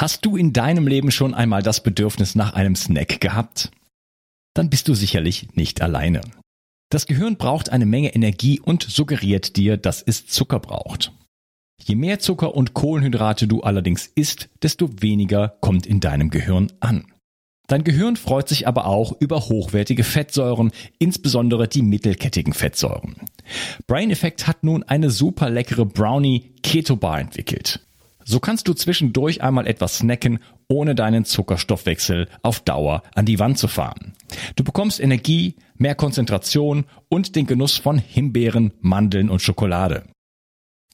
Hast du in deinem Leben schon einmal das Bedürfnis nach einem Snack gehabt? Dann bist du sicherlich nicht alleine. Das Gehirn braucht eine Menge Energie und suggeriert dir, dass es Zucker braucht. Je mehr Zucker und Kohlenhydrate du allerdings isst, desto weniger kommt in deinem Gehirn an. Dein Gehirn freut sich aber auch über hochwertige Fettsäuren, insbesondere die mittelkettigen Fettsäuren. Brain Effect hat nun eine super leckere Brownie Keto Bar entwickelt. So kannst du zwischendurch einmal etwas snacken, ohne deinen Zuckerstoffwechsel auf Dauer an die Wand zu fahren. Du bekommst Energie, mehr Konzentration und den Genuss von Himbeeren, Mandeln und Schokolade.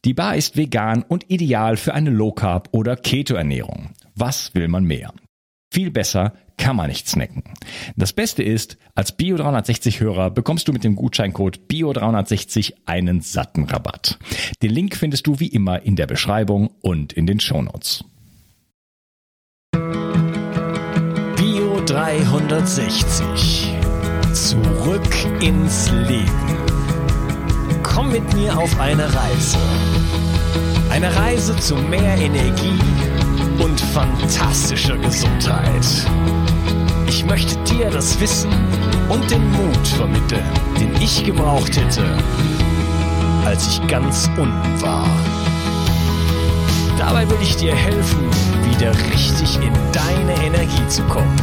Die Bar ist vegan und ideal für eine Low Carb oder Keto Ernährung. Was will man mehr? Viel besser kann man nicht snacken. Das Beste ist, als Bio360-Hörer bekommst du mit dem Gutscheincode Bio360 einen satten Rabatt. Den Link findest du wie immer in der Beschreibung und in den Shownotes. Bio360. Zurück ins Leben. Komm mit mir auf eine Reise. Eine Reise zu mehr Energie und fantastischer Gesundheit. Ich möchte dir das Wissen und den Mut vermitteln, den ich gebraucht hätte, als ich ganz unten war. Dabei will ich dir helfen, wieder richtig in deine Energie zu kommen.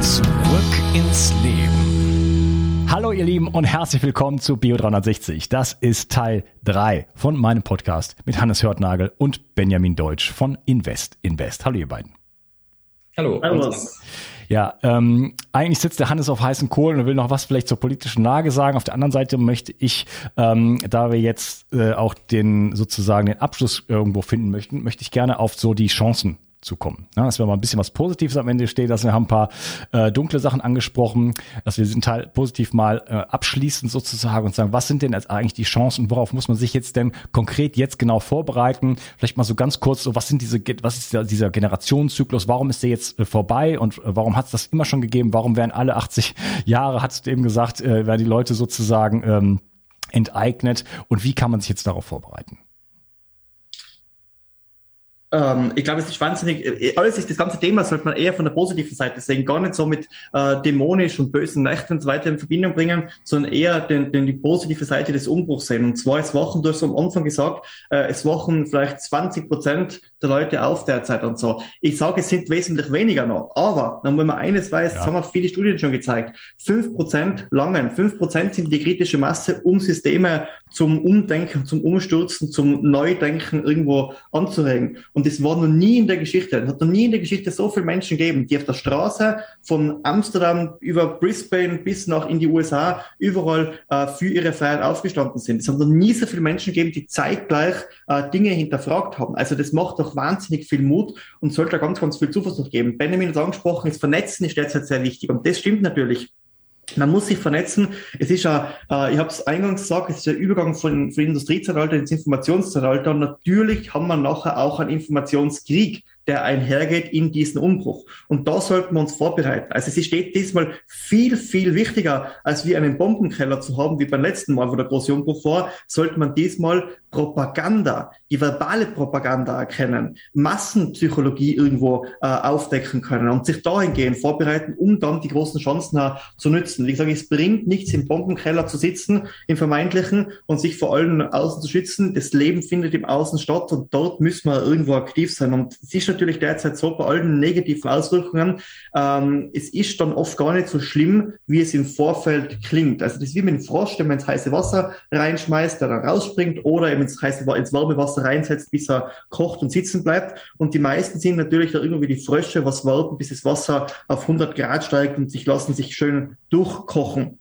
Zurück ins Leben. Hallo ihr Lieben und herzlich willkommen zu Bio360. Das ist Teil 3 von meinem Podcast mit Hannes Hörtnagel und Benjamin Deutsch von Invest Invest. Hallo ihr beiden. Hallo. Hallo. Ja, ähm, eigentlich sitzt der Hannes auf heißen Kohlen und will noch was vielleicht zur politischen Lage sagen. Auf der anderen Seite möchte ich, ähm, da wir jetzt äh, auch den sozusagen den Abschluss irgendwo finden möchten, möchte ich gerne auf so die Chancen zu kommen. Ja, dass wir mal ein bisschen was Positives am Ende steht, dass wir haben ein paar äh, dunkle Sachen angesprochen, dass wir diesen Teil positiv mal äh, abschließen sozusagen und sagen, was sind denn jetzt eigentlich die Chancen, worauf muss man sich jetzt denn konkret jetzt genau vorbereiten? Vielleicht mal so ganz kurz, so was sind diese, was ist der, dieser Generationszyklus, warum ist der jetzt äh, vorbei und äh, warum hat es das immer schon gegeben? Warum werden alle 80 Jahre, hast du eben gesagt, äh, werden die Leute sozusagen ähm, enteignet und wie kann man sich jetzt darauf vorbereiten? Ähm, ich glaube, es ist wahnsinnig, äh, alles ist das ganze Thema sollte man eher von der positiven Seite sehen, gar nicht so mit äh, dämonisch und bösen Nächten und so weiter in Verbindung bringen, sondern eher den, den, die positive Seite des Umbruchs sehen. Und zwar, es wachen, du hast am Anfang gesagt, äh, es wachen vielleicht 20 Prozent der Leute auf derzeit und so. Ich sage, es sind wesentlich weniger noch. Aber, dann, wenn man eines weiß, ja. das haben auch viele Studien schon gezeigt, fünf Prozent langen, fünf Prozent sind die kritische Masse, um Systeme zum Umdenken, zum Umstürzen, zum Neudenken irgendwo anzuregen. Und das war noch nie in der Geschichte. Es hat noch nie in der Geschichte so viele Menschen gegeben, die auf der Straße von Amsterdam über Brisbane bis nach in die USA überall äh, für ihre Freiheit aufgestanden sind. Es haben noch nie so viele Menschen gegeben, die zeitgleich äh, Dinge hinterfragt haben. Also das macht doch wahnsinnig viel Mut und sollte ganz, ganz viel Zuversicht geben. Benjamin hat angesprochen, das Vernetzen ist derzeit sehr wichtig. Und das stimmt natürlich. Man muss sich vernetzen. Es ist ja, äh, ich habe es eingangs gesagt, es ist der Übergang von, von Industriezeitalter ins Informationszeitalter. Und natürlich haben wir nachher auch einen Informationskrieg der einhergeht in diesen Umbruch. Und da sollten wir uns vorbereiten. Also es steht diesmal viel, viel wichtiger, als wie einen Bombenkeller zu haben, wie beim letzten Mal, wo der große Umbruch war, sollte man diesmal Propaganda, die verbale Propaganda erkennen, Massenpsychologie irgendwo äh, aufdecken können und sich dahingehend vorbereiten, um dann die großen Chancen äh, zu nützen. Wie gesagt, es bringt nichts, im Bombenkeller zu sitzen, im vermeintlichen und sich vor allem außen zu schützen. Das Leben findet im Außen statt und dort müssen wir irgendwo aktiv sein. Und es ist natürlich derzeit so bei allen negativen Auswirkungen, ähm, es ist dann oft gar nicht so schlimm, wie es im Vorfeld klingt. Also das ist wie mit dem Frosch, der man ins heiße Wasser reinschmeißt, der dann rausspringt oder eben ins, heiße, ins warme Wasser reinsetzt, bis er kocht und sitzen bleibt. Und die meisten sind natürlich da irgendwie die Frösche, was warten, bis das Wasser auf 100 Grad steigt und sich lassen sich schön durchkochen.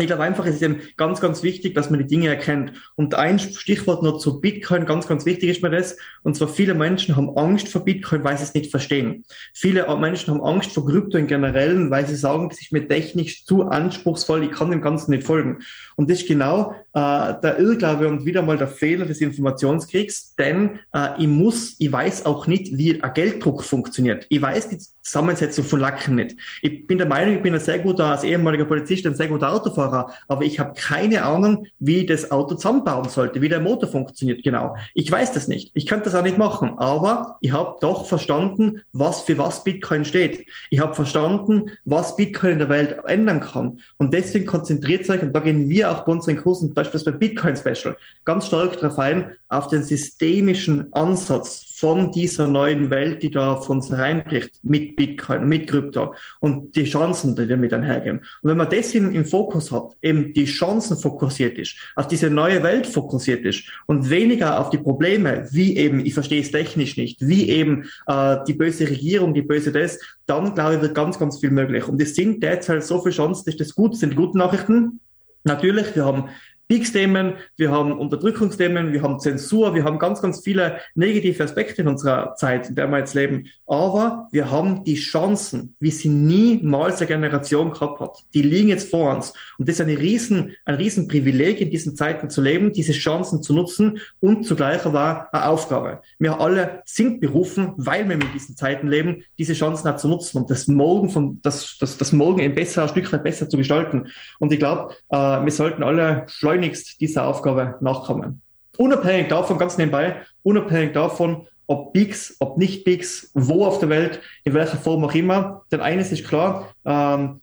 Ich glaube einfach, es ist eben ganz, ganz wichtig, dass man die Dinge erkennt. Und ein Stichwort noch zu Bitcoin, ganz, ganz wichtig ist mir das. Und zwar viele Menschen haben Angst vor Bitcoin, weil sie es nicht verstehen. Viele Menschen haben Angst vor Krypto im Generellen, weil sie sagen, es ist mir technisch zu anspruchsvoll, ich kann dem Ganzen nicht folgen. Und das ist genau äh, der Irrglaube und wieder mal der Fehler des Informationskriegs, denn äh, ich muss, ich weiß auch nicht, wie ein Gelddruck funktioniert. Ich weiß die Zusammensetzung von Lacken nicht. Ich bin der Meinung, ich bin ein sehr guter, als ehemaliger Polizist, ein sehr guter Autofahrer, Beifahrer, aber ich habe keine Ahnung, wie das Auto zusammenbauen sollte, wie der Motor funktioniert genau. Ich weiß das nicht. Ich könnte das auch nicht machen, aber ich habe doch verstanden, was für was Bitcoin steht. Ich habe verstanden, was Bitcoin in der Welt ändern kann. Und deswegen konzentriert euch, und da gehen wir auch bei unseren Kursen, beispielsweise bei Bitcoin Special, ganz stark darauf ein, auf den systemischen Ansatz von dieser neuen Welt, die da auf uns reinbricht, mit Bitcoin, mit Krypto und die Chancen, die damit einhergehen. Und wenn man das im, im Fokus hat, eben die Chancen fokussiert ist, auf diese neue Welt fokussiert ist und weniger auf die Probleme, wie eben, ich verstehe es technisch nicht, wie eben äh, die böse Regierung, die böse das, dann glaube ich, wird ganz, ganz viel möglich. Und es sind derzeit so viele Chancen, das ist das gut, sind gute Nachrichten. Natürlich, wir haben Peaks-Themen, wir haben Unterdrückungsthemen, wir haben Zensur, wir haben ganz, ganz viele negative Aspekte in unserer Zeit, in der wir jetzt leben. Aber wir haben die Chancen, wie sie niemals eine Generation gehabt hat. Die liegen jetzt vor uns. Und das ist eine riesen, ein riesen Privileg, in diesen Zeiten zu leben, diese Chancen zu nutzen und zugleich aber eine Aufgabe. Wir alle sind berufen, weil wir in diesen Zeiten leben, diese Chancen auch zu nutzen und das Morgen von, das, das, das Morgen ein besser, ein Stück weit besser zu gestalten. Und ich glaube, äh, wir sollten alle schleunigst schleunigst dieser Aufgabe nachkommen. Unabhängig davon, ganz nebenbei, unabhängig davon, ob Bigs, ob nicht Bigs, wo auf der Welt, in welcher Form auch immer. Denn eines ist klar, ähm,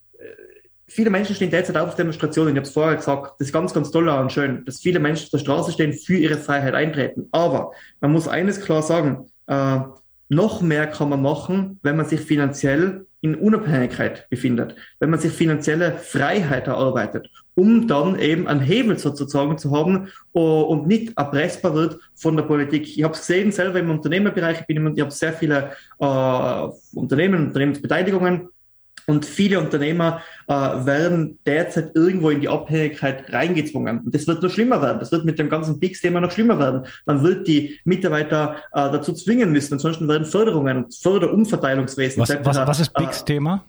viele Menschen stehen derzeit auf Demonstrationen. Ich habe es vorher gesagt, das ist ganz, ganz toll und schön, dass viele Menschen auf der Straße stehen, für ihre Freiheit eintreten. Aber man muss eines klar sagen, äh, noch mehr kann man machen, wenn man sich finanziell in Unabhängigkeit befindet, wenn man sich finanzielle Freiheit erarbeitet, um dann eben einen Hebel sozusagen zu haben uh, und nicht erpressbar wird von der Politik. Ich habe es gesehen, selber im Unternehmerbereich, ich, bin, ich habe sehr viele uh, Unternehmen, Unternehmensbeteiligungen und viele Unternehmer äh, werden derzeit irgendwo in die Abhängigkeit reingezwungen. Und das wird noch schlimmer werden. Das wird mit dem ganzen PIX-Thema noch schlimmer werden. Man wird die Mitarbeiter äh, dazu zwingen müssen. Ansonsten werden Förderungen, Förderumverteilungswesen. Was, was, was ist PIX-Thema?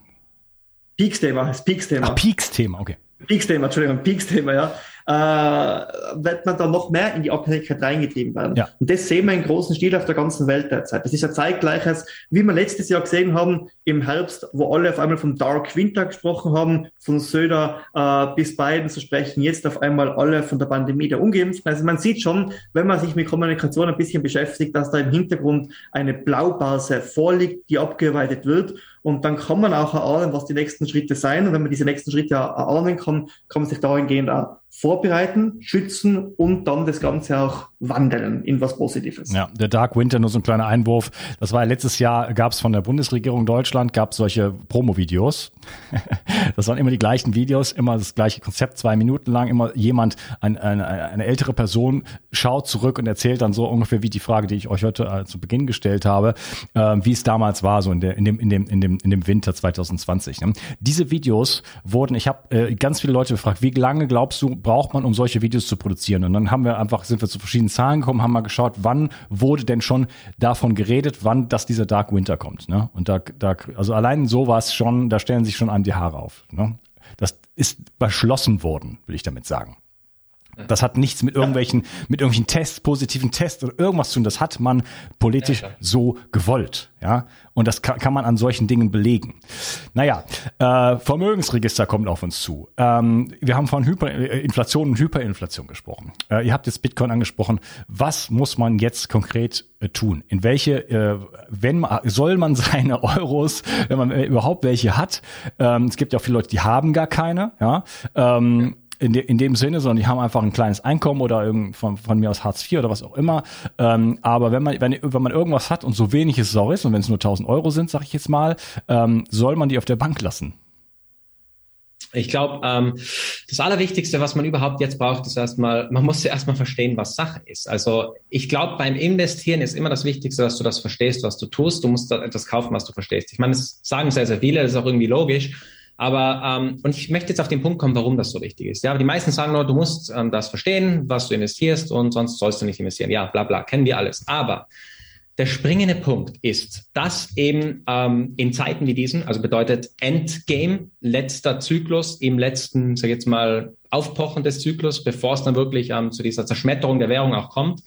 Äh, PIX-Thema, das PIX-Thema. Ah, PIX-Thema, okay. PIX-Thema, Entschuldigung, PIX-Thema, ja äh, wird man da noch mehr in die Abhängigkeit reingetrieben werden. Ja. Und das sehen wir in großen Stil auf der ganzen Welt derzeit. Das ist ja zeitgleiches, wie wir letztes Jahr gesehen haben, im Herbst, wo alle auf einmal vom Dark Winter gesprochen haben, von Söder äh, bis Biden, so sprechen jetzt auf einmal alle von der Pandemie der Ungeimpften. Also man sieht schon, wenn man sich mit Kommunikation ein bisschen beschäftigt, dass da im Hintergrund eine Blaubase vorliegt, die abgearbeitet wird. Und dann kann man auch erahnen, was die nächsten Schritte sein. Und wenn man diese nächsten Schritte erahnen kann, kann man sich dahingehend auch vorbereiten, schützen und dann das Ganze auch wandeln in was Positives. Ja, der Dark Winter, nur so ein kleiner Einwurf. Das war letztes Jahr, gab es von der Bundesregierung Deutschland, gab solche Promo-Videos. das waren immer die gleichen Videos, immer das gleiche Konzept, zwei Minuten lang, immer jemand, ein, eine, eine ältere Person schaut zurück und erzählt dann so ungefähr wie die Frage, die ich euch heute äh, zu Beginn gestellt habe, äh, wie es damals war, so in, der, in, dem, in, dem, in, dem, in dem Winter 2020. Ne? Diese Videos wurden, ich habe äh, ganz viele Leute gefragt, wie lange glaubst du, braucht man, um solche Videos zu produzieren? Und dann haben wir einfach, sind wir zu verschiedenen Zahlen gekommen, haben mal geschaut, wann wurde denn schon davon geredet, wann dass dieser Dark Winter kommt. Ne? Und da, da, also allein sowas schon, da stellen sich schon einem die Haare auf. Ne? Das ist beschlossen worden, will ich damit sagen. Das hat nichts mit irgendwelchen, mit irgendwelchen Tests, positiven Tests oder irgendwas zu tun. Das hat man politisch ja, so gewollt. Ja, und das kann, kann man an solchen Dingen belegen. Naja, äh, Vermögensregister kommt auf uns zu. Ähm, wir haben von Hyperinflation und Hyperinflation gesprochen. Äh, ihr habt jetzt Bitcoin angesprochen. Was muss man jetzt konkret äh, tun? In welche, äh, wenn man, soll man seine Euros, wenn man überhaupt welche hat? Ähm, es gibt ja auch viele Leute, die haben gar keine. Ja. Ähm, in, de, in dem Sinne, sondern die haben einfach ein kleines Einkommen oder von, von mir aus Hartz IV oder was auch immer. Ähm, aber wenn man, wenn, wenn man irgendwas hat und so wenig es auch ist und wenn es nur 1000 Euro sind, sag ich jetzt mal, ähm, soll man die auf der Bank lassen? Ich glaube, ähm, das Allerwichtigste, was man überhaupt jetzt braucht, ist erstmal, man muss ja erstmal verstehen, was Sache ist. Also ich glaube, beim Investieren ist immer das Wichtigste, dass du das verstehst, was du tust. Du musst etwas kaufen, was du verstehst. Ich meine, das sagen sehr, sehr viele, das ist auch irgendwie logisch. Aber ähm, und ich möchte jetzt auf den Punkt kommen, warum das so wichtig ist. Ja, aber die meisten sagen nur, du musst ähm, das verstehen, was du investierst und sonst sollst du nicht investieren. Ja, bla bla, kennen wir alles. Aber der springende Punkt ist, dass eben ähm, in Zeiten wie diesen, also bedeutet Endgame, letzter Zyklus, im letzten, sag ich jetzt mal, Aufpochen des Zyklus, bevor es dann wirklich ähm, zu dieser Zerschmetterung der Währung auch kommt,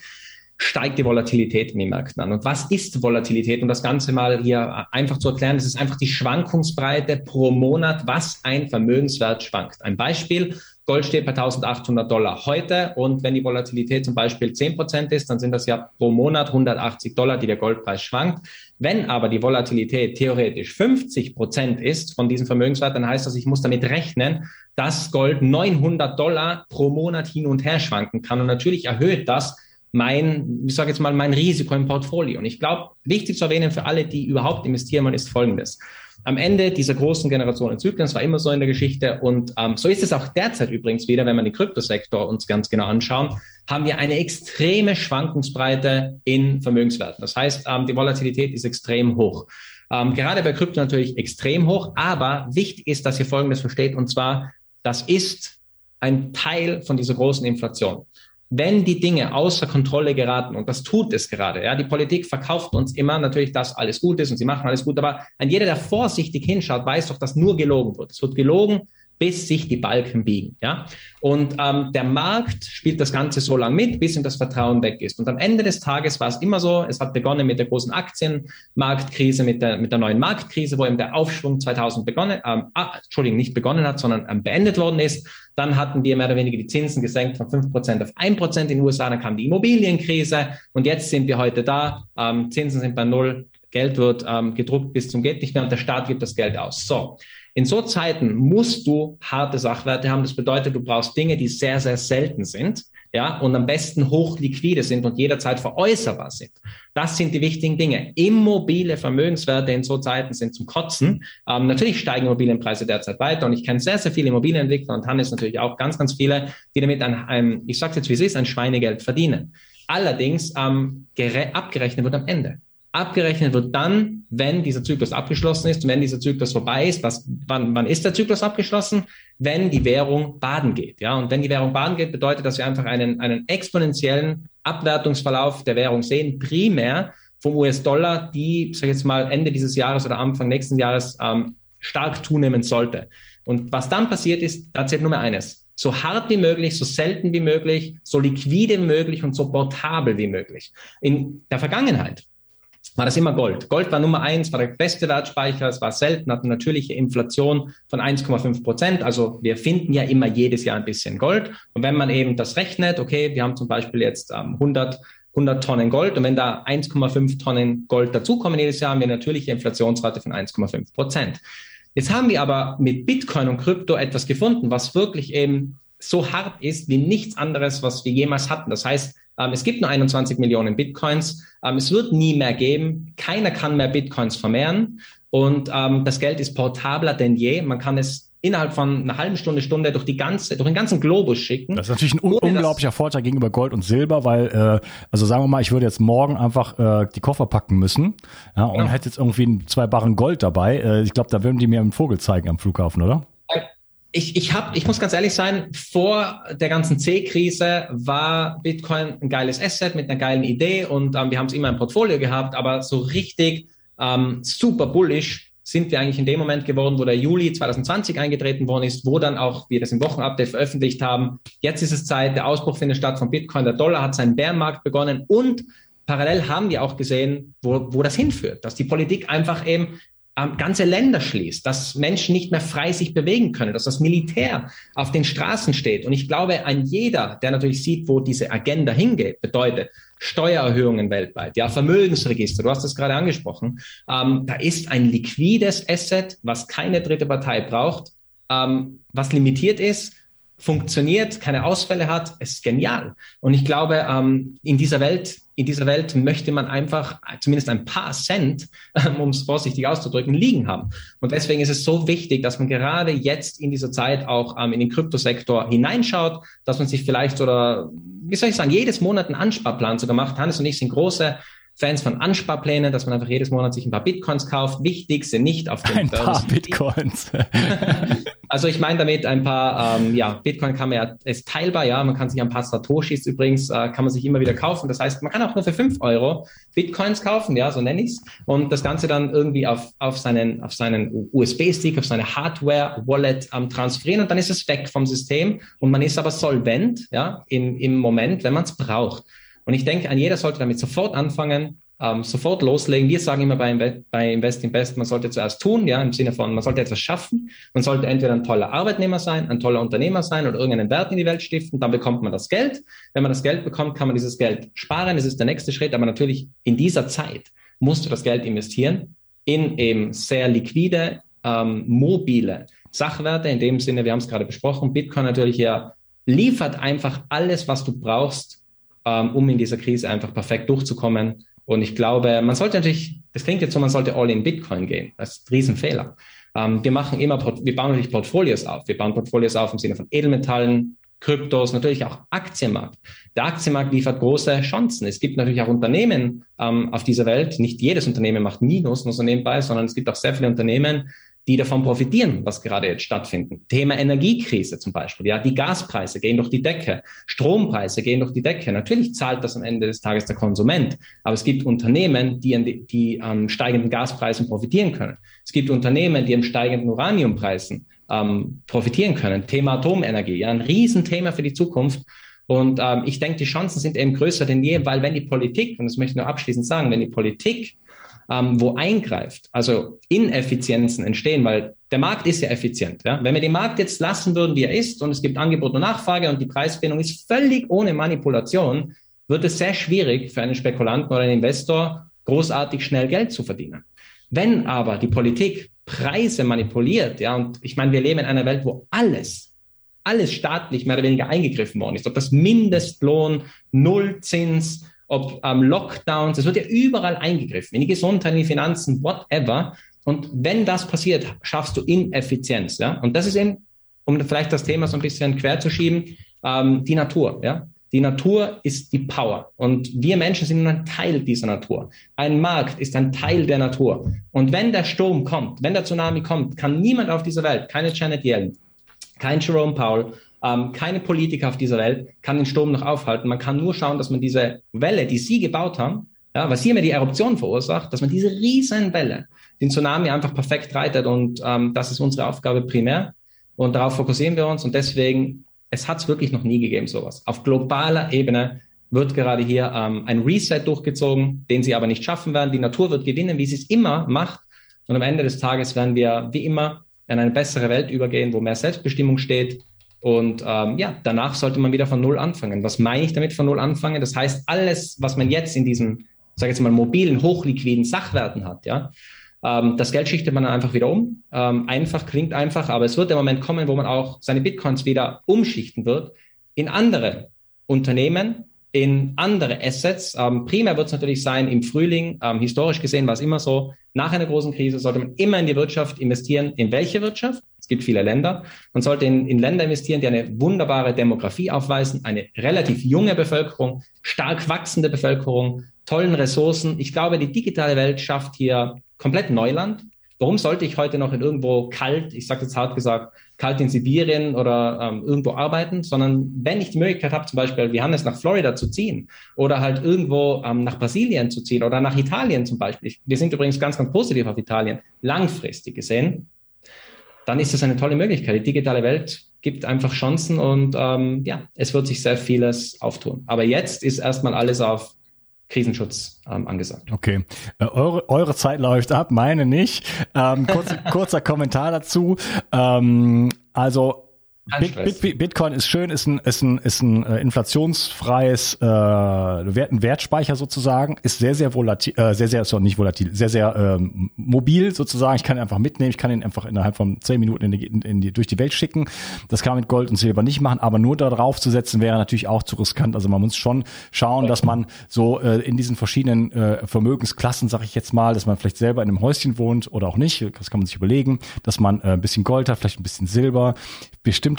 steigt die Volatilität in den Märkten an. Und was ist Volatilität? Um das Ganze mal hier einfach zu erklären, das ist einfach die Schwankungsbreite pro Monat, was ein Vermögenswert schwankt. Ein Beispiel, Gold steht bei 1800 Dollar heute und wenn die Volatilität zum Beispiel 10 Prozent ist, dann sind das ja pro Monat 180 Dollar, die der Goldpreis schwankt. Wenn aber die Volatilität theoretisch 50 Prozent ist von diesem Vermögenswert, dann heißt das, ich muss damit rechnen, dass Gold 900 Dollar pro Monat hin und her schwanken kann. Und natürlich erhöht das mein, ich sage jetzt mal, mein Risiko im Portfolio. Und ich glaube, wichtig zu erwähnen für alle, die überhaupt investieren wollen, ist Folgendes am Ende dieser großen Generationenzyklen. Das war immer so in der Geschichte. Und ähm, so ist es auch derzeit übrigens wieder, wenn wir den Kryptosektor uns ganz genau anschauen, haben wir eine extreme Schwankungsbreite in Vermögenswerten. Das heißt, ähm, die Volatilität ist extrem hoch. Ähm, gerade bei Krypto natürlich extrem hoch. Aber wichtig ist, dass ihr Folgendes versteht. Und zwar, das ist ein Teil von dieser großen Inflation wenn die Dinge außer Kontrolle geraten, und das tut es gerade, ja, die Politik verkauft uns immer natürlich, dass alles gut ist und sie machen alles gut, aber ein jeder, der vorsichtig hinschaut, weiß doch, dass nur gelogen wird. Es wird gelogen, bis sich die Balken biegen. Ja? Und ähm, der Markt spielt das Ganze so lange mit, bis ihm das Vertrauen weg ist. Und am Ende des Tages war es immer so, es hat begonnen mit der großen Aktienmarktkrise, mit der, mit der neuen Marktkrise, wo eben der Aufschwung 2000 begonnen, ähm, ah, Entschuldigung, nicht begonnen hat, sondern ähm, beendet worden ist. Dann hatten wir mehr oder weniger die Zinsen gesenkt von 5% auf 1% in den USA, dann kam die Immobilienkrise und jetzt sind wir heute da. Ähm, Zinsen sind bei Null, Geld wird ähm, gedruckt bis zum Geht nicht mehr und der Staat gibt das Geld aus. So, in so Zeiten musst du harte Sachwerte haben. Das bedeutet, du brauchst Dinge, die sehr, sehr selten sind, ja, und am besten hochliquide sind und jederzeit veräußerbar sind. Das sind die wichtigen Dinge. Immobile Vermögenswerte in so Zeiten sind zum Kotzen. Ähm, natürlich steigen Immobilienpreise derzeit weiter und ich kenne sehr, sehr viele Immobilienentwickler und Hannes natürlich auch ganz, ganz viele, die damit ein, ein ich sage jetzt wie es ist, ein Schweinegeld verdienen. Allerdings ähm, abgerechnet wird am Ende. Abgerechnet wird dann, wenn dieser Zyklus abgeschlossen ist und wenn dieser Zyklus vorbei ist. Was, wann, wann ist der Zyklus abgeschlossen? Wenn die Währung baden geht. Ja, und wenn die Währung baden geht, bedeutet, dass wir einfach einen, einen exponentiellen Abwertungsverlauf der Währung sehen, primär vom US-Dollar, die, sag ich jetzt mal, Ende dieses Jahres oder Anfang nächsten Jahres ähm, stark zunehmen sollte. Und was dann passiert ist, da zählt nur mehr eines. So hart wie möglich, so selten wie möglich, so liquide wie möglich und so portabel wie möglich. In der Vergangenheit war das immer Gold. Gold war Nummer eins, war der beste Wertspeicher, es war selten, hat eine natürliche Inflation von 1,5 Prozent. Also wir finden ja immer jedes Jahr ein bisschen Gold. Und wenn man eben das rechnet, okay, wir haben zum Beispiel jetzt ähm, 100 100 Tonnen Gold und wenn da 1,5 Tonnen Gold dazukommen jedes Jahr, haben wir eine natürliche Inflationsrate von 1,5 Prozent. Jetzt haben wir aber mit Bitcoin und Krypto etwas gefunden, was wirklich eben so hart ist wie nichts anderes, was wir jemals hatten. Das heißt, ähm, es gibt nur 21 Millionen Bitcoins. Ähm, es wird nie mehr geben. Keiner kann mehr Bitcoins vermehren. Und ähm, das Geld ist portabler denn je. Man kann es innerhalb von einer halben Stunde, Stunde durch die ganze, durch den ganzen Globus schicken. Das ist natürlich ein un unglaublicher Vorteil gegenüber Gold und Silber, weil, äh, also sagen wir mal, ich würde jetzt morgen einfach äh, die Koffer packen müssen ja, und genau. hätte jetzt irgendwie zwei Barren Gold dabei. Äh, ich glaube, da würden die mir einen Vogel zeigen am Flughafen, oder? Ich, ich, hab, ich muss ganz ehrlich sein, vor der ganzen C-Krise war Bitcoin ein geiles Asset mit einer geilen Idee und ähm, wir haben es immer im Portfolio gehabt, aber so richtig ähm, super bullish sind wir eigentlich in dem Moment geworden, wo der Juli 2020 eingetreten worden ist, wo dann auch wir das im Wochenupdate veröffentlicht haben. Jetzt ist es Zeit, der Ausbruch findet statt von Bitcoin, der Dollar hat seinen Bärenmarkt begonnen und parallel haben wir auch gesehen, wo, wo das hinführt, dass die Politik einfach eben ähm, ganze Länder schließt, dass Menschen nicht mehr frei sich bewegen können, dass das Militär auf den Straßen steht. Und ich glaube, ein jeder, der natürlich sieht, wo diese Agenda hingeht, bedeutet Steuererhöhungen weltweit, ja, Vermögensregister, du hast es gerade angesprochen, ähm, da ist ein liquides Asset, was keine dritte Partei braucht, ähm, was limitiert ist, funktioniert, keine Ausfälle hat, ist genial. Und ich glaube, ähm, in dieser Welt in dieser Welt möchte man einfach zumindest ein paar Cent, um es vorsichtig auszudrücken, liegen haben. Und deswegen ist es so wichtig, dass man gerade jetzt in dieser Zeit auch ähm, in den Kryptosektor hineinschaut, dass man sich vielleicht oder, wie soll ich sagen, jedes Monat einen Ansparplan sogar macht. Hannes und ich sind große Fans von Ansparplänen, dass man einfach jedes Monat sich ein paar Bitcoins kauft. Wichtig sind nicht auf den Ein Börsen paar Bitcoins. also ich meine damit ein paar, ähm, ja, Bitcoin kann man ja, ist teilbar, ja, man kann sich ein paar Satoshis übrigens, äh, kann man sich immer wieder kaufen. Das heißt, man kann auch nur für fünf Euro Bitcoins kaufen, ja, so nenne ich's, und das Ganze dann irgendwie auf, auf seinen, auf seinen USB-Stick, auf seine Hardware-Wallet ähm, transferieren und dann ist es weg vom System und man ist aber solvent, ja, im, im Moment, wenn man es braucht. Und ich denke, jeder sollte damit sofort anfangen, ähm, sofort loslegen. Wir sagen immer bei, bei Invest in Best, man sollte zuerst tun, ja, im Sinne von, man sollte etwas schaffen. Man sollte entweder ein toller Arbeitnehmer sein, ein toller Unternehmer sein oder irgendeinen Wert in die Welt stiften. Dann bekommt man das Geld. Wenn man das Geld bekommt, kann man dieses Geld sparen. Das ist der nächste Schritt. Aber natürlich in dieser Zeit musst du das Geld investieren in eben sehr liquide, ähm, mobile Sachwerte. In dem Sinne, wir haben es gerade besprochen, Bitcoin natürlich ja liefert einfach alles, was du brauchst, um in dieser Krise einfach perfekt durchzukommen. Und ich glaube, man sollte natürlich, das klingt jetzt so, man sollte all in Bitcoin gehen. Das ist ein Riesenfehler. Ähm, wir machen immer, wir bauen natürlich Portfolios auf. Wir bauen Portfolios auf im Sinne von Edelmetallen, Kryptos, natürlich auch Aktienmarkt. Der Aktienmarkt liefert große Chancen. Es gibt natürlich auch Unternehmen ähm, auf dieser Welt. Nicht jedes Unternehmen macht Minus, nur so nebenbei, sondern es gibt auch sehr viele Unternehmen, die davon profitieren, was gerade jetzt stattfindet. Thema Energiekrise zum Beispiel. Ja, die Gaspreise gehen durch die Decke, Strompreise gehen durch die Decke. Natürlich zahlt das am Ende des Tages der Konsument, aber es gibt Unternehmen, die an, die, an steigenden Gaspreisen profitieren können. Es gibt Unternehmen, die an steigenden Uraniumpreisen ähm, profitieren können. Thema Atomenergie, ja, ein Riesenthema für die Zukunft. Und ähm, ich denke, die Chancen sind eben größer denn je, weil wenn die Politik, und das möchte ich nur abschließend sagen, wenn die Politik ähm, wo eingreift, also Ineffizienzen entstehen, weil der Markt ist ja effizient. Ja? Wenn wir den Markt jetzt lassen würden, wie er ist, und es gibt Angebot und Nachfrage und die Preisbindung ist völlig ohne Manipulation, wird es sehr schwierig für einen Spekulanten oder einen Investor, großartig schnell Geld zu verdienen. Wenn aber die Politik Preise manipuliert, ja, und ich meine, wir leben in einer Welt, wo alles, alles staatlich mehr oder weniger eingegriffen worden ist, ob das Mindestlohn, Nullzins, ob ähm, Lockdowns, es wird ja überall eingegriffen, in die Gesundheit, in die Finanzen, whatever. Und wenn das passiert, schaffst du Ineffizienz. Ja? Und das ist eben, um vielleicht das Thema so ein bisschen quer zu schieben, ähm, die Natur. Ja? Die Natur ist die Power und wir Menschen sind ein Teil dieser Natur. Ein Markt ist ein Teil der Natur. Und wenn der Sturm kommt, wenn der Tsunami kommt, kann niemand auf dieser Welt, keine Janet Yellen, kein Jerome Powell, ähm, keine Politiker auf dieser Welt kann den Sturm noch aufhalten. Man kann nur schauen, dass man diese Welle, die Sie gebaut haben, ja, was hier mir die Eruption verursacht, dass man diese riesen Welle, den Tsunami einfach perfekt reitet. Und ähm, das ist unsere Aufgabe primär. Und darauf fokussieren wir uns. Und deswegen, es hat es wirklich noch nie gegeben, sowas. Auf globaler Ebene wird gerade hier ähm, ein Reset durchgezogen, den sie aber nicht schaffen werden. Die Natur wird gewinnen, wie sie es immer macht. Und am Ende des Tages werden wir, wie immer, in eine bessere Welt übergehen, wo mehr Selbstbestimmung steht, und ähm, ja, danach sollte man wieder von Null anfangen. Was meine ich damit von Null anfangen? Das heißt, alles, was man jetzt in diesen, sage jetzt mal, mobilen, hochliquiden Sachwerten hat, ja, ähm, das Geld schichtet man dann einfach wieder um. Ähm, einfach klingt einfach, aber es wird der Moment kommen, wo man auch seine Bitcoins wieder umschichten wird in andere Unternehmen, in andere Assets. Ähm, primär wird es natürlich sein im Frühling. Ähm, historisch gesehen war es immer so, nach einer großen Krise sollte man immer in die Wirtschaft investieren. In welche Wirtschaft? Es gibt viele Länder. Man sollte in, in Länder investieren, die eine wunderbare Demografie aufweisen, eine relativ junge Bevölkerung, stark wachsende Bevölkerung, tollen Ressourcen. Ich glaube, die digitale Welt schafft hier komplett Neuland. Warum sollte ich heute noch in irgendwo kalt, ich sage jetzt hart gesagt, kalt in Sibirien oder ähm, irgendwo arbeiten, sondern wenn ich die Möglichkeit habe, zum Beispiel wie Hannes nach Florida zu ziehen oder halt irgendwo ähm, nach Brasilien zu ziehen oder nach Italien zum Beispiel. Wir sind übrigens ganz, ganz positiv auf Italien, langfristig gesehen, dann ist das eine tolle Möglichkeit. Die digitale Welt gibt einfach Chancen und ähm, ja, es wird sich sehr vieles auftun. Aber jetzt ist erstmal alles auf Krisenschutz ähm, angesagt. Okay, äh, eure, eure Zeit läuft ab, meine nicht. Ähm, kurz, kurzer Kommentar dazu. Ähm, also Bit, Bit, Bitcoin ist schön, ist ein, ist ein, ist ein äh, inflationsfreies äh, Wert, ein Wertspeicher sozusagen, ist sehr, sehr volatil, äh, sehr, sehr, sorry, nicht volatil, sehr, sehr ähm, mobil sozusagen. Ich kann ihn einfach mitnehmen, ich kann ihn einfach innerhalb von zehn Minuten in die, in die, durch die Welt schicken. Das kann man mit Gold und Silber nicht machen, aber nur darauf zu setzen wäre natürlich auch zu riskant. Also man muss schon schauen, dass man so äh, in diesen verschiedenen äh, Vermögensklassen, sag ich jetzt mal, dass man vielleicht selber in einem Häuschen wohnt oder auch nicht, das kann man sich überlegen, dass man äh, ein bisschen Gold hat, vielleicht ein bisschen Silber,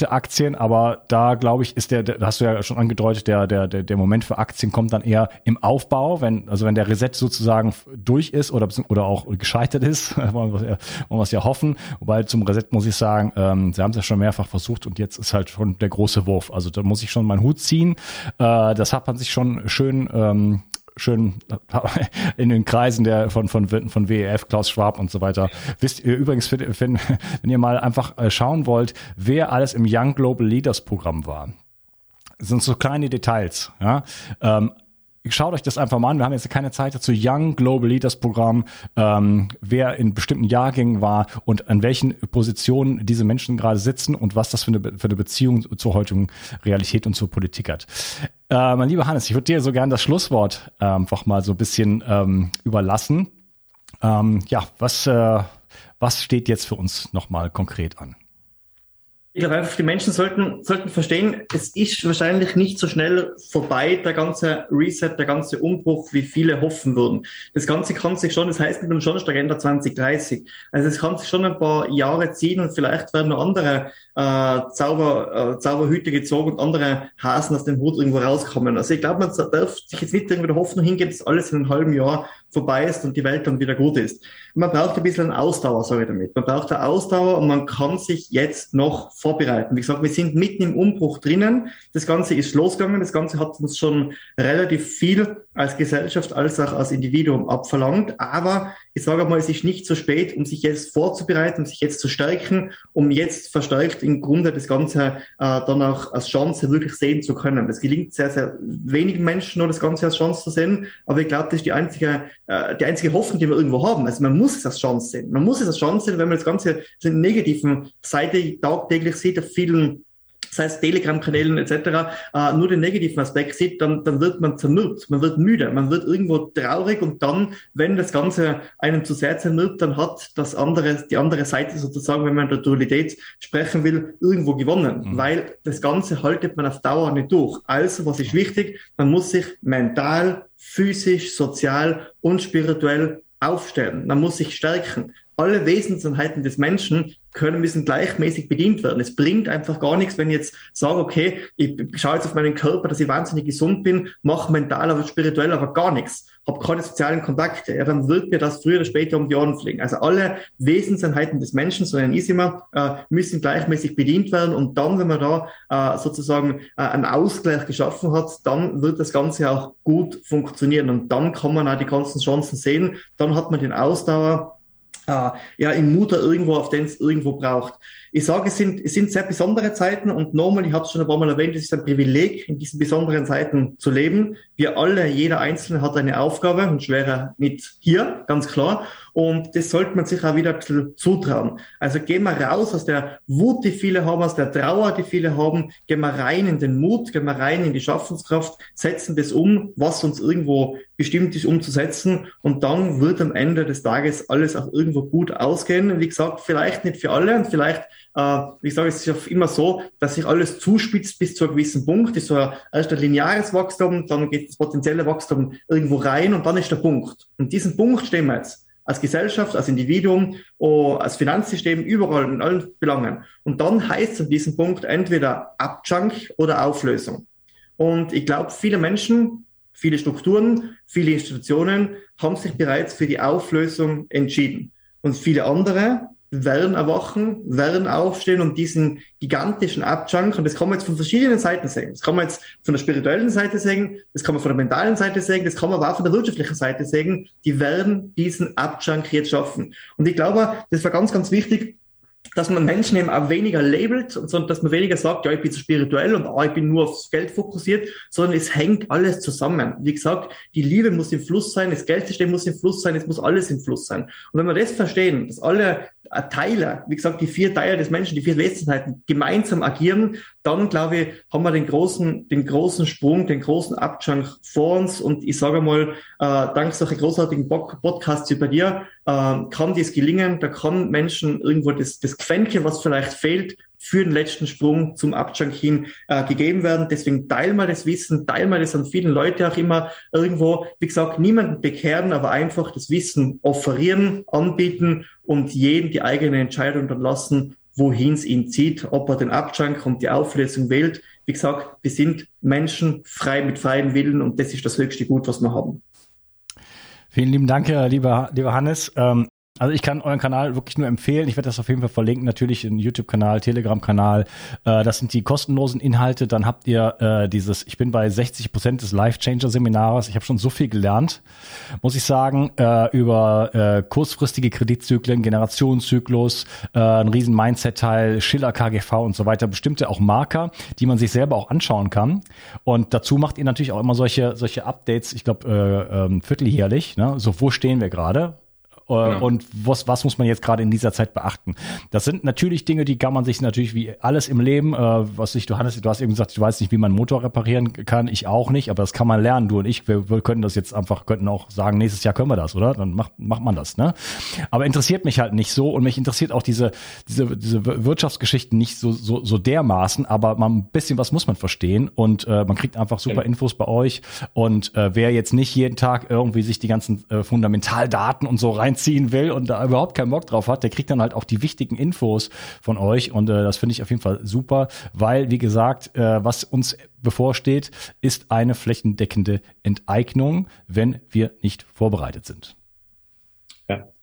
bestimmte Aktien, aber da glaube ich, ist der, da hast du ja schon angedeutet, der, der, der, der Moment für Aktien kommt dann eher im Aufbau, wenn, also wenn der Reset sozusagen durch ist oder, oder auch gescheitert ist, wollen wir es ja hoffen. Wobei zum Reset muss ich sagen, ähm, sie haben es ja schon mehrfach versucht und jetzt ist halt schon der große Wurf. Also da muss ich schon meinen Hut ziehen. Äh, das hat man sich schon schön ähm, schön in den Kreisen der von von von WEF, Klaus Schwab und so weiter. Wisst ihr übrigens, wenn, wenn ihr mal einfach äh, schauen wollt, wer alles im Young Global Leaders Programm war, das sind so kleine Details. Ja. Ähm, schaut euch das einfach mal an. Wir haben jetzt keine Zeit dazu. Young Global Leaders Programm, ähm, wer in bestimmten Jahrgängen war und an welchen Positionen diese Menschen gerade sitzen und was das für eine, für eine Beziehung zur heutigen Realität und zur Politik hat. Äh, mein lieber Hannes, ich würde dir so gern das Schlusswort äh, einfach mal so ein bisschen ähm, überlassen. Ähm, ja, was, äh, was steht jetzt für uns nochmal konkret an? Ich glaube einfach, die Menschen sollten, sollten verstehen, es ist wahrscheinlich nicht so schnell vorbei, der ganze Reset, der ganze Umbruch, wie viele hoffen würden. Das Ganze kann sich schon, das heißt nicht umsonst Agenda 2030. Also es kann sich schon ein paar Jahre ziehen und vielleicht werden noch andere äh, Zauber, äh, Zauberhüte gezogen und andere Hasen aus dem Hut irgendwo rauskommen. Also ich glaube, man darf sich jetzt nicht irgendwie der Hoffnung hingeben, dass alles in einem halben Jahr vorbei ist und die Welt dann wieder gut ist. Man braucht ein bisschen Ausdauer, ich damit. Man braucht eine Ausdauer und man kann sich jetzt noch vorbereiten. Wie gesagt, wir sind mitten im Umbruch drinnen. Das Ganze ist losgegangen. Das Ganze hat uns schon relativ viel als Gesellschaft als auch als Individuum abverlangt. Aber ich sage mal, es ist nicht zu spät, um sich jetzt vorzubereiten, um sich jetzt zu stärken, um jetzt verstärkt im Grunde das Ganze äh, dann auch als Chance wirklich sehen zu können. Das gelingt sehr, sehr wenigen Menschen, nur das Ganze als Chance zu sehen. Aber ich glaube, das ist die einzige, äh, die einzige Hoffnung, die wir irgendwo haben. Also man muss es als Chance sehen. Man muss es als Chance sehen, wenn man das Ganze in negativen Seite tagtäglich sieht, auf vielen sei es Telegram-Kanälen etc., äh, nur den negativen Aspekt sieht, dann, dann wird man zermürbt, man wird müde, man wird irgendwo traurig und dann, wenn das Ganze einen zu sehr zermürbt, dann hat das andere, die andere Seite sozusagen, wenn man der Dualität sprechen will, irgendwo gewonnen, mhm. weil das Ganze haltet man auf Dauer nicht durch. Also, was ist wichtig? Man muss sich mental, physisch, sozial und spirituell aufstellen. Man muss sich stärken alle Wesenseinheiten des Menschen können, müssen gleichmäßig bedient werden. Es bringt einfach gar nichts, wenn ich jetzt sage, okay, ich schaue jetzt auf meinen Körper, dass ich wahnsinnig gesund bin, mache mental, aber spirituell aber gar nichts, habe keine sozialen Kontakte, ja, dann wird mir das früher oder später um die Ohren fliegen. Also alle Wesenseinheiten des Menschen, so ein Isima, äh, müssen gleichmäßig bedient werden. Und dann, wenn man da äh, sozusagen äh, einen Ausgleich geschaffen hat, dann wird das Ganze auch gut funktionieren. Und dann kann man auch die ganzen Chancen sehen, dann hat man den Ausdauer, äh, ja, im Mutter irgendwo, auf den es irgendwo braucht. Ich sage, es sind, es sind sehr besondere Zeiten und nochmal, ich habe es schon ein paar Mal erwähnt, es ist ein Privileg, in diesen besonderen Zeiten zu leben. Wir alle, jeder Einzelne hat eine Aufgabe und schwerer nicht hier, ganz klar. Und das sollte man sich auch wieder ein bisschen zutrauen. Also gehen wir raus aus der Wut, die viele haben, aus der Trauer, die viele haben, gehen wir rein in den Mut, gehen wir rein in die Schaffenskraft, setzen das um, was uns irgendwo bestimmt ist, umzusetzen. Und dann wird am Ende des Tages alles auch irgendwo gut ausgehen. Wie gesagt, vielleicht nicht für alle und vielleicht äh, ich sage, es ist immer so, dass sich alles zuspitzt bis zu einem gewissen Punkt. Das ist so erst ein lineares Wachstum, dann geht das potenzielle Wachstum irgendwo rein und dann ist der Punkt. Und diesen Punkt stehen wir jetzt als Gesellschaft, als Individuum, oh, als Finanzsystem, überall in allen Belangen. Und dann heißt es an diesem Punkt entweder Abjunk oder Auflösung. Und ich glaube, viele Menschen, viele Strukturen, viele Institutionen haben sich bereits für die Auflösung entschieden. Und viele andere werden erwachen, werden aufstehen und diesen gigantischen Abjunk, und das kann man jetzt von verschiedenen Seiten sehen. Das kann man jetzt von der spirituellen Seite sehen, das kann man von der mentalen Seite sehen, das kann man aber auch von der wirtschaftlichen Seite sehen. Die werden diesen Abjunk jetzt schaffen. Und ich glaube, das war ganz, ganz wichtig, dass man Menschen eben auch weniger labelt, sondern dass man weniger sagt, ja, ich bin zu spirituell und ah, ich bin nur aufs Geld fokussiert, sondern es hängt alles zusammen. Wie gesagt, die Liebe muss im Fluss sein, das Geldsystem muss im Fluss sein, es muss alles im Fluss sein. Und wenn wir das verstehen, dass alle Teile, wie gesagt, die vier Teile des Menschen, die vier Wesenheiten gemeinsam agieren, dann glaube ich, haben wir den großen, den großen Sprung, den großen Abjunk vor uns. Und ich sage mal, äh, dank solcher großartigen Podcasts wie bei dir, äh, kann dies gelingen. Da kann Menschen irgendwo das, das Quäntchen, was vielleicht fehlt, für den letzten Sprung zum Abjunk hin äh, gegeben werden. Deswegen teil mal das Wissen, teil mal das an vielen Leute auch immer irgendwo, wie gesagt, niemanden bekehren, aber einfach das Wissen offerieren, anbieten und jeden die eigene Entscheidung dann lassen, wohin es ihn zieht, ob er den Abjunk und die Auflösung wählt. Wie gesagt, wir sind Menschen frei mit freiem Willen und das ist das höchste Gut, was wir haben. Vielen lieben Dank, lieber, lieber Hannes. Ähm Also ich kann euren Kanal wirklich nur empfehlen. Ich werde das auf jeden Fall verlinken. Natürlich einen YouTube-Kanal, Telegram-Kanal. Äh, das sind die kostenlosen Inhalte. Dann habt ihr äh, dieses, ich bin bei 60 Prozent des Life-Changer-Seminars. Ich habe schon so viel gelernt, muss ich sagen, äh, über äh, kurzfristige Kreditzyklen, Generationszyklus, äh, ein riesen Mindset-Teil, Schiller KGV und so weiter. Bestimmte auch Marker, die man sich selber auch anschauen kann. Und dazu macht ihr natürlich auch immer solche, solche Updates, ich glaube, äh, äh, vierteljährlich. Ne? So, wo stehen wir gerade? Äh, genau. Und was, was muss man jetzt gerade in dieser Zeit beachten? Das sind natürlich Dinge, die kann man sich natürlich wie alles im Leben, äh, was ich, du hattest, du hast eben gesagt, du weißt nicht, wie man einen Motor reparieren kann, ich auch nicht, aber das kann man lernen. Du und ich, wir, wir können das jetzt einfach, könnten auch sagen, nächstes Jahr können wir das, oder? Dann macht, macht man das, ne? Aber interessiert mich halt nicht so und mich interessiert auch diese, diese, diese Wirtschaftsgeschichten nicht so, so, so dermaßen, aber man, ein bisschen was muss man verstehen und äh, man kriegt einfach super Infos bei euch und äh, wer jetzt nicht jeden Tag irgendwie sich die ganzen äh, Fundamentaldaten und so rein ziehen will und da überhaupt keinen Bock drauf hat, der kriegt dann halt auch die wichtigen Infos von euch und äh, das finde ich auf jeden Fall super, weil wie gesagt, äh, was uns bevorsteht, ist eine flächendeckende Enteignung, wenn wir nicht vorbereitet sind.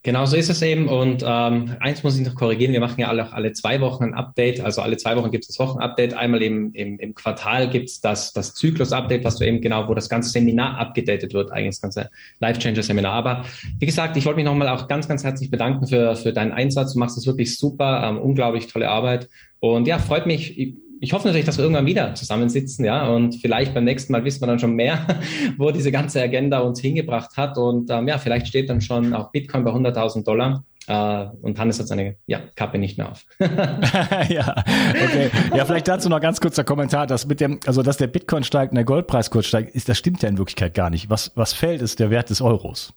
Genau so ist es eben. Und ähm, eins muss ich noch korrigieren, wir machen ja alle, alle zwei Wochen ein Update. Also alle zwei Wochen gibt es das Wochenupdate. Einmal im, im, im Quartal gibt es das, das Zyklus-Update, was du eben genau, wo das ganze Seminar abgedatet wird, eigentlich das ganze Life-Changer-Seminar. Aber wie gesagt, ich wollte mich nochmal auch ganz, ganz herzlich bedanken für, für deinen Einsatz. Du machst das wirklich super, ähm, unglaublich tolle Arbeit. Und ja, freut mich. Ich, hoffe natürlich, dass wir irgendwann wieder zusammensitzen, ja, und vielleicht beim nächsten Mal wissen wir dann schon mehr, wo diese ganze Agenda uns hingebracht hat. Und ähm, ja, vielleicht steht dann schon auch Bitcoin bei 100.000 Dollar. Uh, und Hannes hat seine ja, Kappe nicht mehr auf. ja, okay. Ja, vielleicht dazu noch ganz kurzer Kommentar, dass mit dem, also dass der Bitcoin steigt und der Goldpreis kurz steigt, ist, das stimmt ja in Wirklichkeit gar nicht. Was, was fällt, ist der Wert des Euros.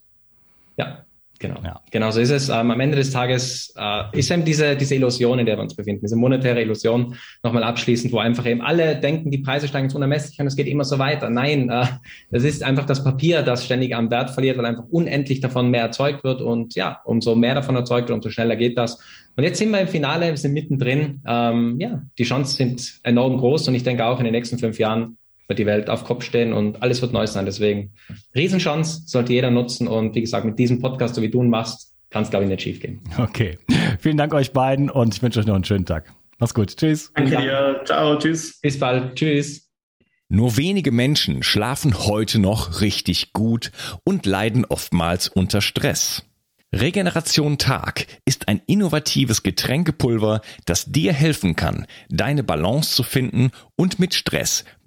Ja, Genau. Ja. Genau so ist es. Ähm, am Ende des Tages äh, ist eben diese, diese Illusion, in der wir uns befinden, diese monetäre Illusion, nochmal abschließend, wo einfach eben alle denken, die Preise steigen jetzt unermesslich und es geht immer so weiter. Nein, äh, das ist einfach das Papier, das ständig am Wert verliert, weil einfach unendlich davon mehr erzeugt wird und ja, umso mehr davon erzeugt wird, umso schneller geht das. Und jetzt sind wir im Finale, wir sind mittendrin. Ähm, ja, die Chancen sind enorm groß und ich denke auch in den nächsten fünf Jahren wird die Welt auf Kopf stehen und alles wird neu sein. Deswegen Riesenchance sollte jeder nutzen und wie gesagt, mit diesem Podcast, so wie du ihn machst, kann es, glaube ich, nicht schief gehen. Okay. Vielen Dank euch beiden und ich wünsche euch noch einen schönen Tag. Mach's gut. Tschüss. Danke dir. Ciao. Tschüss. Bis bald. Tschüss. Nur wenige Menschen schlafen heute noch richtig gut und leiden oftmals unter Stress. Regeneration Tag ist ein innovatives Getränkepulver, das dir helfen kann, deine Balance zu finden und mit Stress